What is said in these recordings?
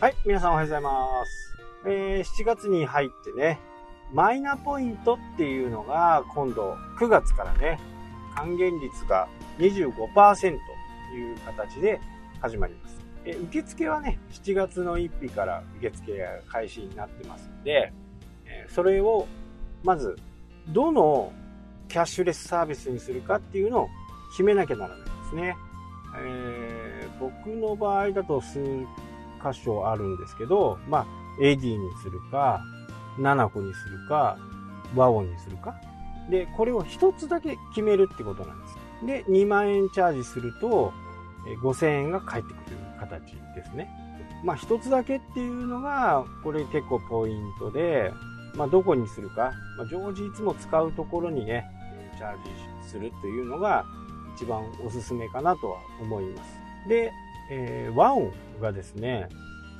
はい、皆さんおはようございます。えー、7月に入ってね、マイナポイントっていうのが今度9月からね、還元率が25%という形で始まります。え受付はね、7月の1日から受付開始になってますので、えそれをまずどのキャッシュレスサービスにするかっていうのを決めなきゃならないですね。えー、僕の場合だと数箇所あるんですけど、まあ、AD にするか、7個にするか、和音にするか。で、これを1つだけ決めるってことなんです。で、2万円チャージすると、5000円が返ってくる形ですね。まあ、1つだけっていうのが、これ結構ポイントで、まあ、どこにするか、まあ、常時いつも使うところにね、チャージするというのが一番おすすめかなとは思います。で、えー、和音がですね、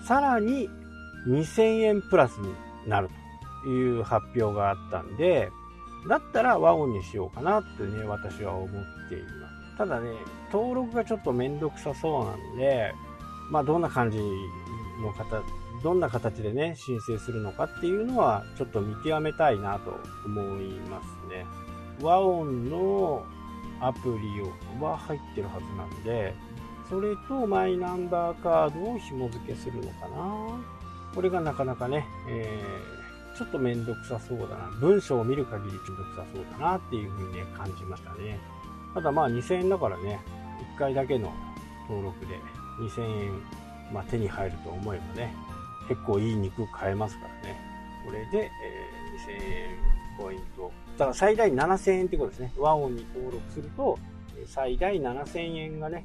さらに2000円プラスになるという発表があったんで、だったら和音にしようかなってね、私は思っています。ただね、登録がちょっとめんどくさそうなんで、まあどんな感じの方、どんな形でね、申請するのかっていうのはちょっと見極めたいなと思いますね。和音のアプリは入ってるはずなんで、それとマイナンバーカードを紐付けするのかなこれがなかなかね、えー、ちょっとめんどくさそうだな。文章を見る限りめんどくさそうだなっていうふうにね、感じましたね。ただまあ2000円だからね、1回だけの登録で2000円、まあ、手に入ると思えばね、結構いい肉買えますからね。これで、えー、2000円ポイント。だから最大7000円ってことですね。和音に登録すると、最大7000円がね、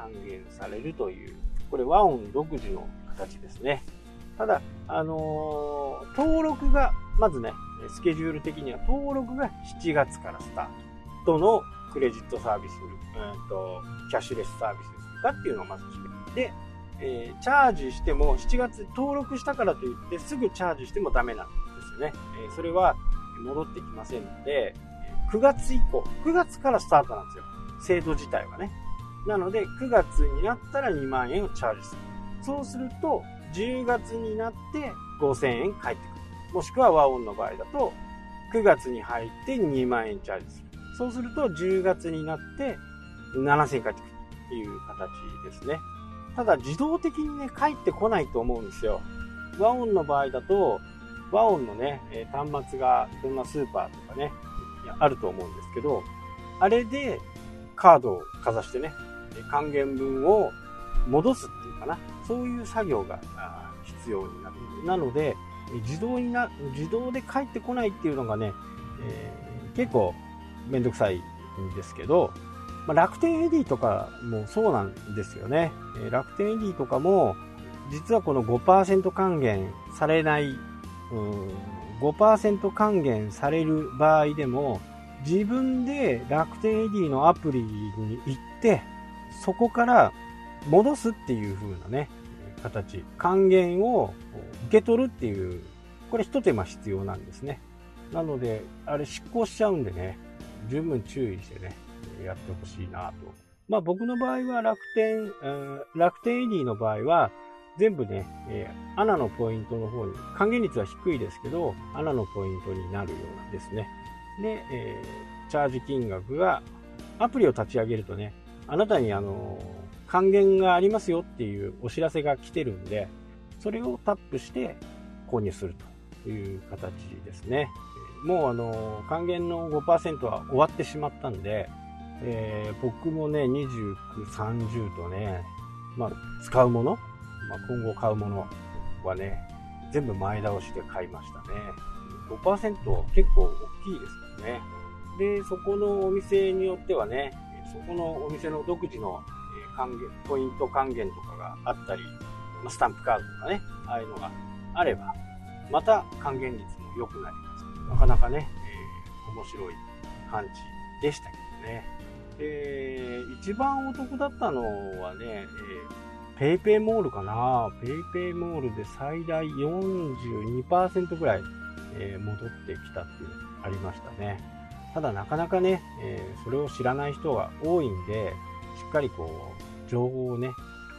還元されるという、これ和音独自の形ですね。ただ、あのー、登録が、まずね、スケジュール的には登録が7月からスタート。どのクレジットサービス、うんと、キャッシュレスサービスですかっていうのをまず決めて、えー、チャージしても7月登録したからといってすぐチャージしてもダメなんですよね。えー、それは戻ってきませんので、9月以降、9月からスタートなんですよ。制度自体はね。なので、9月になったら2万円をチャージする。そうすると、10月になって5000円返ってくる。もしくは和音の場合だと、9月に入って2万円チャージする。そうすると、10月になって7000円返ってくるという形ですね。ただ、自動的にね、返ってこないと思うんですよ。和音の場合だと、和音のね、端末がいろんなスーパーとかね、あると思うんですけど、あれでカードをかざしてね、還元分を戻すっていうかな、そういう作業が必要になる。なので、自動にな、自動で帰ってこないっていうのがね、えー、結構めんどくさいんですけど、まあ、楽天 AD とかもそうなんですよね。え楽天 AD とかも、実はこの5%還元されない、うん、5%還元される場合でも、自分で楽天 AD のアプリに行って、そこから戻すっていう風なね、形、還元を受け取るっていう、これ一手間必要なんですね。なので、あれ執行しちゃうんでね、十分注意してね、やってほしいなと。まあ僕の場合は楽天、楽天 AD の場合は、全部ね、えー、アナのポイントの方に、還元率は低いですけど、アナのポイントになるようなんですね。で、えー、チャージ金額が、アプリを立ち上げるとね、あなたにあの還元がありますよっていうお知らせが来てるんで、それをタップして購入するという形ですね。もうあの還元の5%は終わってしまったんで、えー、僕もね、29、30とね、まあ、使うもの、まあ、今後買うものはね、全部前倒しで買いましたね。5%結構大きいですからね。で、そこのお店によってはね、そこのお店の独自の還元、ポイント還元とかがあったり、スタンプカードとかね、ああいうのがあれば、また還元率も良くなります。なかなかね、えー、面白い感じでしたけどね。で、一番お得だったのはね、えー、ペイペイモールかな。ペイペイモールで最大42%ぐらい、えー、戻ってきたっていうのがありましたね。ただなかなかね、えー、それを知らない人が多いんで、しっかりこう、情報をね、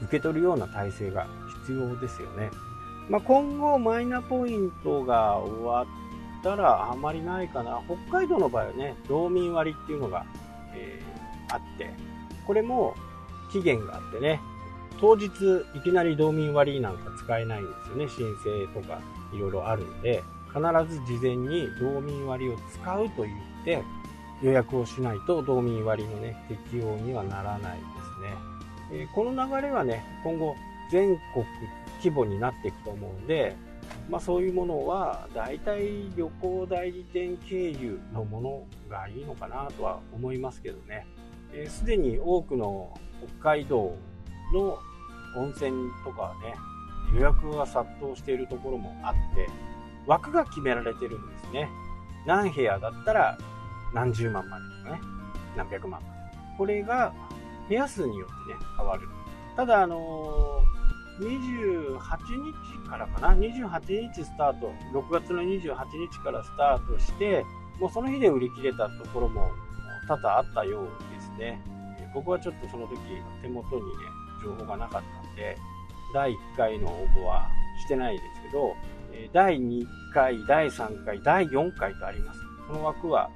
受け取るような体制が必要ですよね。まあ、今後マイナポイントが終わったらあまりないかな。北海道の場合はね、道民割っていうのが、えー、あって、これも期限があってね、当日いきなり道民割なんか使えないんですよね。申請とかいろいろあるんで、必ず事前に道民割を使うと言って予約をしないと道民割のね、適用にはならないですね。えー、この流れはね、今後全国規模になっていくと思うんで、まあ、そういうものは大体旅行代理店経由のものがいいのかなとは思いますけどねすで、えー、に多くの北海道の温泉とかはね予約が殺到しているところもあって枠が決められてるんですね。何部屋だったら何十万までとかね。何百万まで。これが部屋数によってね変わる。ただあのー28日からかな、28日スタート、6月の28日からスタートして、もうその日で売り切れたところも多々あったようですね。僕はちょっとその時手元にね、情報がなかったんで、第1回の応募はしてないですけど、第2回、第3回、第4回とあります。この枠は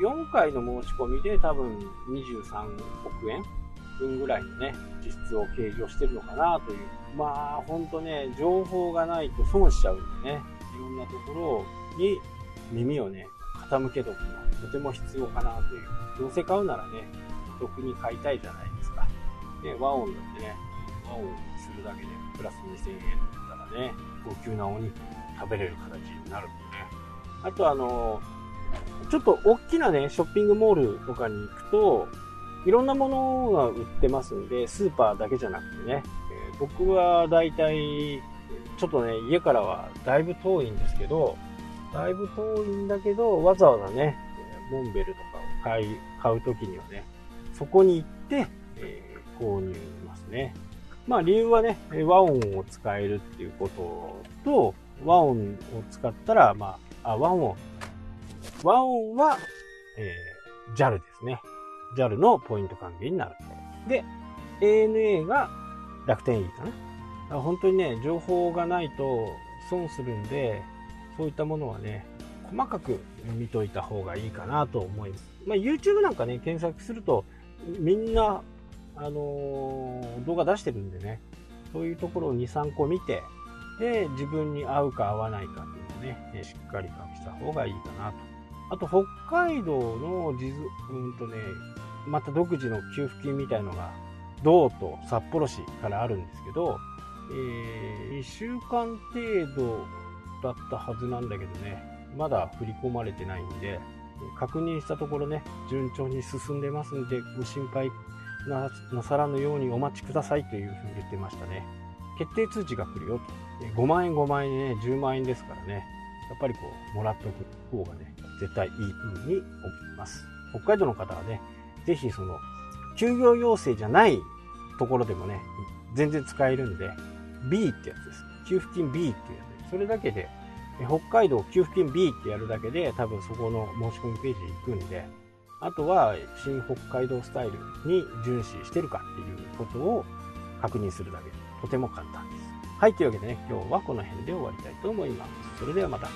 4回の申し込みで多分23億円分ぐらいのね、実質を計上してるのかなという。まあ、ほんとね、情報がないと損しちゃうんでね、いろんなところに耳をね、傾けとくのはとても必要かなという。どうせ買うならね、お得に買いたいじゃないですか。ね、和音だってね、和音するだけでプラス2000円だったらね、高級なお肉食べれる形になるんでね。あとあの、ちょっと大きなね、ショッピングモールとかに行くと、いろんなものが売ってますんで、スーパーだけじゃなくてね、えー、僕はだいたい、ちょっとね、家からはだいぶ遠いんですけど、だいぶ遠いんだけど、わざわざね、モンベルとかを買い、買うときにはね、そこに行って、えー、購入しますね。まあ理由はね、和音を使えるっていうことと、和音を使ったら、まあ、あ、和音。和音は、えー、JAL ですね。JAL のポイント還元になる。で、ANA が楽天いいかな。本当にね、情報がないと損するんで、そういったものはね、細かく見といた方がいいかなと思います。まあ、YouTube なんかね、検索すると、みんな、あのー、動画出してるんでね、そういうところを2、3個見て、で、自分に合うか合わないかっていうのをね、しっかり隠した方がいいかなと。あと、北海道の地図、うんとね、また独自の給付金みたいのが道と札幌市からあるんですけど、えー、1週間程度だったはずなんだけどねまだ振り込まれてないんで確認したところね順調に進んでますんでご心配なさらぬようにお待ちくださいというふうに言ってましたね決定通知が来るよと。5万円5万円でね10万円ですからね。やっぱりこうもらっておく方がね絶対いい風に思います。北海道の方はねぜひその、休業要請じゃないところでもね、全然使えるんで、B ってやつです。給付金 B っていうやつそれだけで、北海道給付金 B ってやるだけで、多分そこの申し込みページに行くんで、あとは、新北海道スタイルに遵守してるかっていうことを確認するだけで、とても簡単です。はい、というわけでね、今日はこの辺で終わりたいと思います。それではまた。